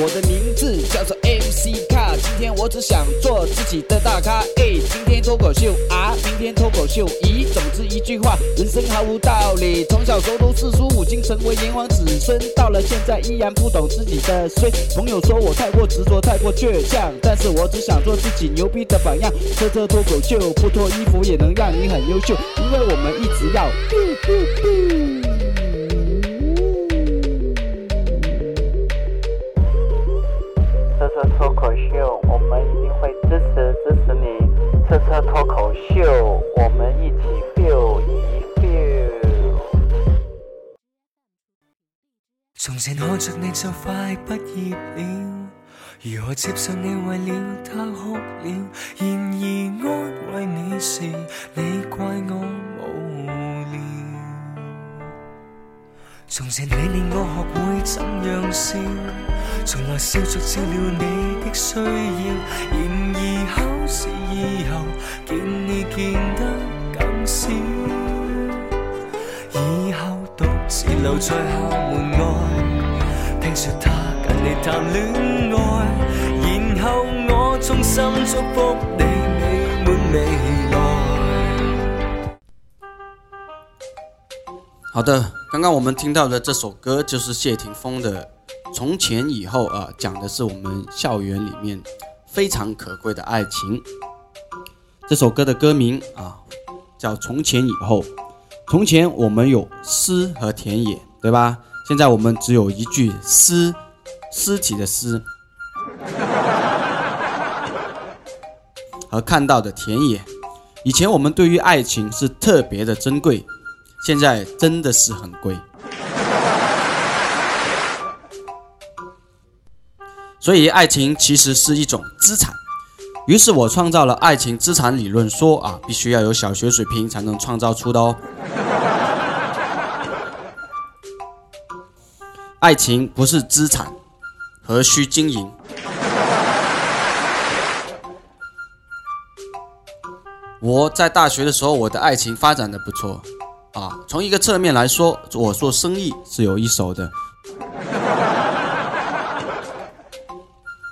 我的名字叫做 MC 卡，今天我只想做自己的大咖。哎，今天脱口秀啊，明天脱口秀。咦，总之一句话，人生毫无道理。从小候读四书五经，成为炎黄子孙，到了现在依然不懂自己的衰。朋友说我太过执着，太过倔强，但是我只想做自己牛逼的榜样。车车脱口秀，不脱衣服也能让你很优秀，因为我们一直要。脱口秀，我们一定会支持支持你。车次脱口秀，我们一起 feel 一 feel。从前看着你就快毕业了，如何接受你为了他哭了？然而安慰你时，你怪我无。从前你令我学会怎样笑，从来笑着照料你的需要，然而考试以后见你见得更少。以后独自留在校门外，听说他跟你谈恋爱，然后我衷心祝福你。好的，刚刚我们听到的这首歌就是谢霆锋的《从前以后》啊，讲的是我们校园里面非常可贵的爱情。这首歌的歌名啊，叫《从前以后》。从前我们有诗和田野，对吧？现在我们只有一句诗，尸体的诗，和看到的田野。以前我们对于爱情是特别的珍贵。现在真的是很贵，所以爱情其实是一种资产，于是我创造了爱情资产理论说啊，必须要有小学水平才能创造出的哦。爱情不是资产，何须经营？我在大学的时候，我的爱情发展的不错。啊，从一个侧面来说，我做生意是有一手的。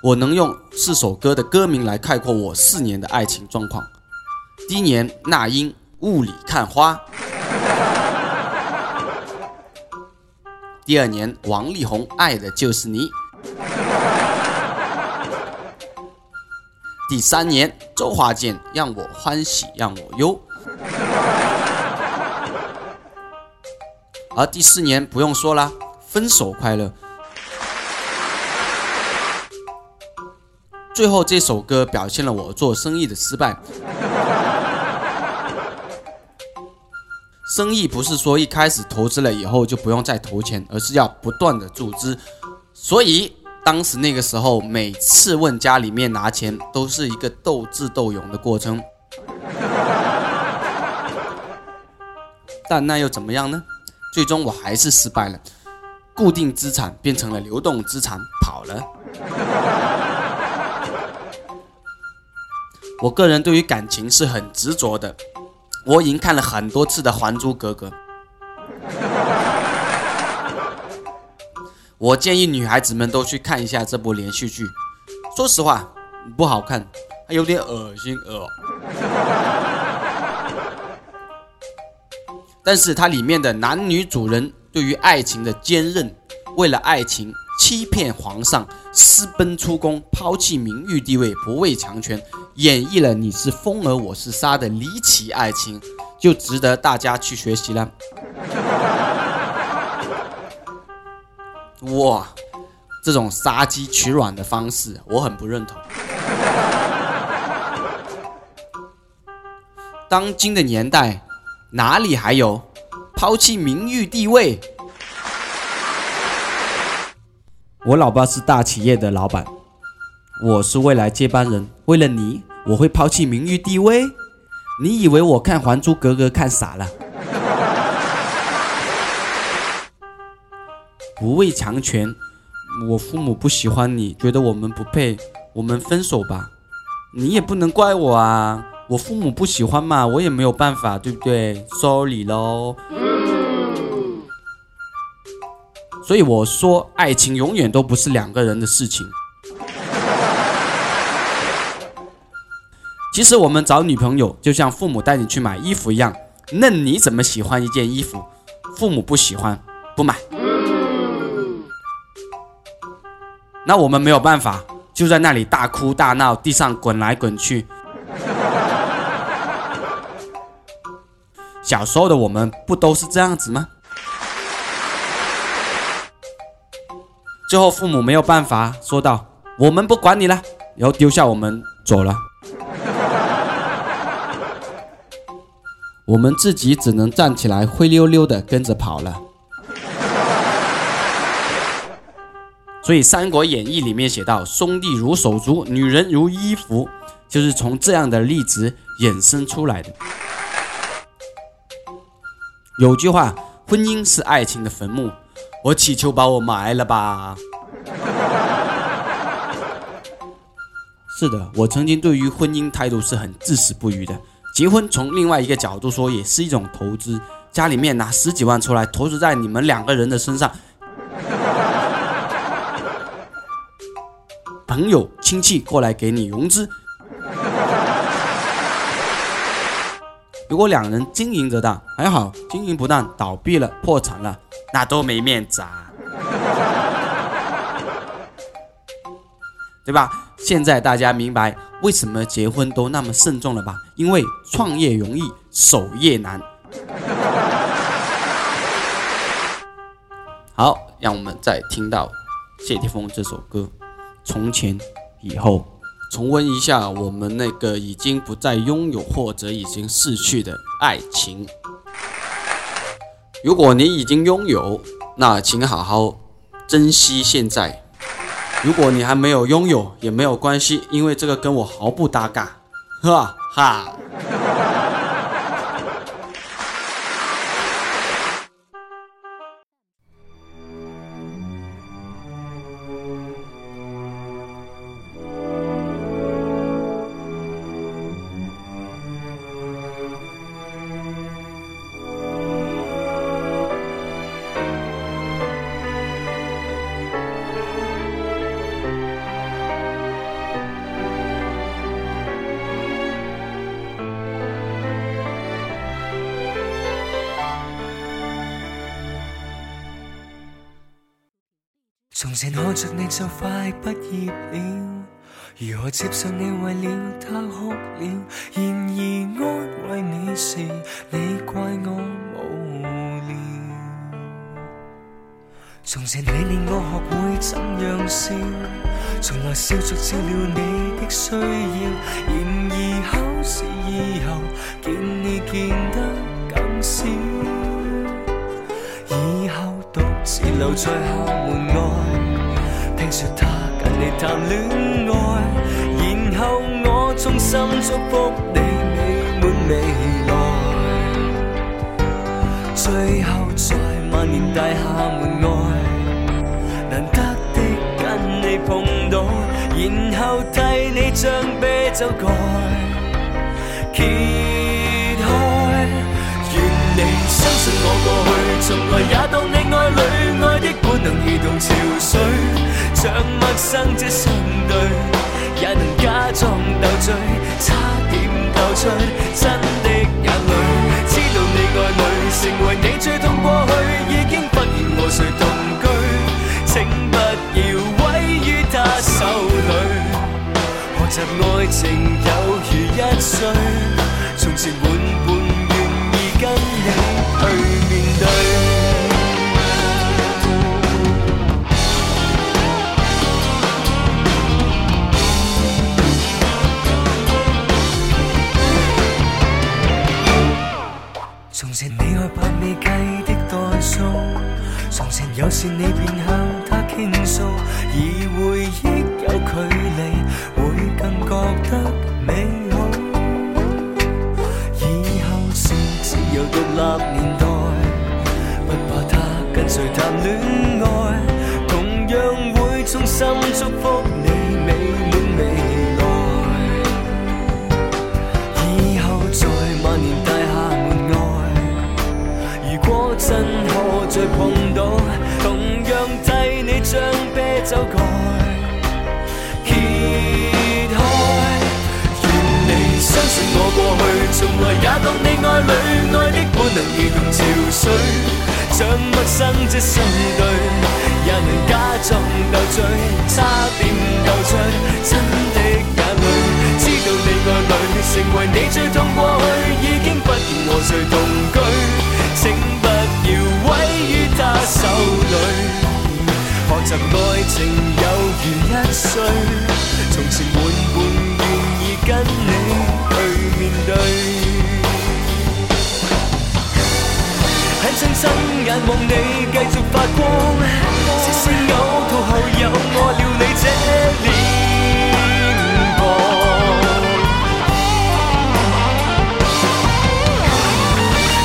我能用四首歌的歌名来概括我四年的爱情状况：第一年那英《雾里看花》，第二年王力宏《爱的就是你》，第三年周华健《让我欢喜让我忧》。而第四年不用说啦，分手快乐。最后这首歌表现了我做生意的失败。生意不是说一开始投资了以后就不用再投钱，而是要不断的注资。所以当时那个时候，每次问家里面拿钱，都是一个斗智斗勇的过程。但那又怎么样呢？最终我还是失败了，固定资产变成了流动资产跑了。我个人对于感情是很执着的，我已经看了很多次的《还珠格格》。我建议女孩子们都去看一下这部连续剧，说实话不好看，还有点恶心呃但是它里面的男女主人对于爱情的坚韧，为了爱情欺骗皇上，私奔出宫，抛弃名誉地位，不畏强权，演绎了你是风儿我是沙的离奇爱情，就值得大家去学习了。哇，这种杀鸡取卵的方式，我很不认同。当今的年代。哪里还有抛弃名誉地位？我老爸是大企业的老板，我是未来接班人。为了你，我会抛弃名誉地位？你以为我看《还珠格格》看傻了？不畏强权，我父母不喜欢你，觉得我们不配，我们分手吧。你也不能怪我啊。我父母不喜欢嘛，我也没有办法，对不对？收 y 喽。所以我说，爱情永远都不是两个人的事情。其实我们找女朋友就像父母带你去买衣服一样，那你怎么喜欢一件衣服，父母不喜欢，不买。那我们没有办法，就在那里大哭大闹，地上滚来滚去。小时候的我们不都是这样子吗？最后父母没有办法，说道：“我们不管你了。”然后丢下我们走了，我们自己只能站起来，灰溜溜的跟着跑了。所以《三国演义》里面写到：“兄弟如手足，女人如衣服”，就是从这样的例子衍生出来的。有句话，婚姻是爱情的坟墓，我祈求把我埋了吧。是的，我曾经对于婚姻态度是很至死不渝的。结婚从另外一个角度说，也是一种投资，家里面拿十几万出来投资在你们两个人的身上，朋友亲戚过来给你融资。如果两人经营得当，还好；经营不当，倒闭了、破产了，那多没面子啊，对吧？现在大家明白为什么结婚都那么慎重了吧？因为创业容易，守业难。好，让我们再听到谢霆锋这首歌《从前以后》。重温一下我们那个已经不再拥有或者已经逝去的爱情。如果你已经拥有，那请好好珍惜现在；如果你还没有拥有，也没有关系，因为这个跟我毫不搭嘎，哈哈。从前看着你就快毕业了，如何接受你为了他哭了？然而安慰你时，你怪我无聊。从前你令我学会怎样笑，从来笑着照了你的需要。然而考试以后，见你见得更少，以后独自留在。谈恋爱，然后我衷心祝福你美满未来。最后在万年大厦门外，难得的跟你碰到，然后替你将啤酒盖揭开。愿你相信我去，从来也当你爱侣，爱的本能如同潮水。像陌生者相对，也能假装斗嘴，差点斗出真的眼泪。有是你便向他倾诉，而回忆有距离，会更觉得美好。以后是自由独立年代，不怕他跟谁谈恋爱，同样会衷心祝福。将啤酒盖揭开，愿你相信我过去，从来也懂你爱侣爱的本能如同潮水，像陌生的相对，也能假装斗嘴，差点斗出真的眼泪。知道你爱侣成为你最痛过去，已经不和谁同居，请不要毁于他手里。曾爱情有如一岁，从前玩伴愿意跟你去面对。很想睁眼望你继续发光，即使呕吐后有我了你这脸庞。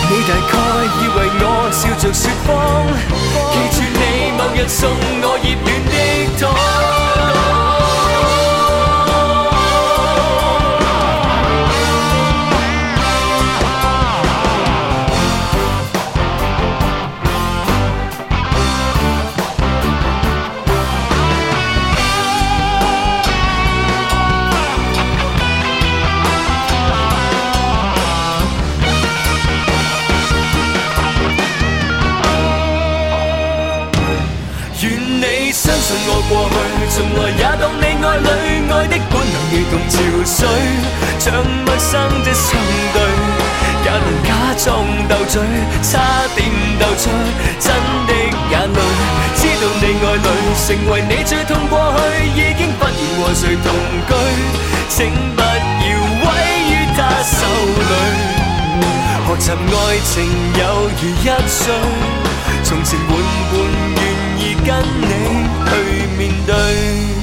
你大概以为我笑着说谎。送我热暖的土。从来也懂你爱侣，爱的本能如同潮水，像陌生的相对，也能假装斗嘴，差点斗出真的眼泪。知道你爱侣成为你最痛过去，已经不愿和谁同居，请不要委于他手里，学习爱情有如一双，从前换伴。跟你去面对。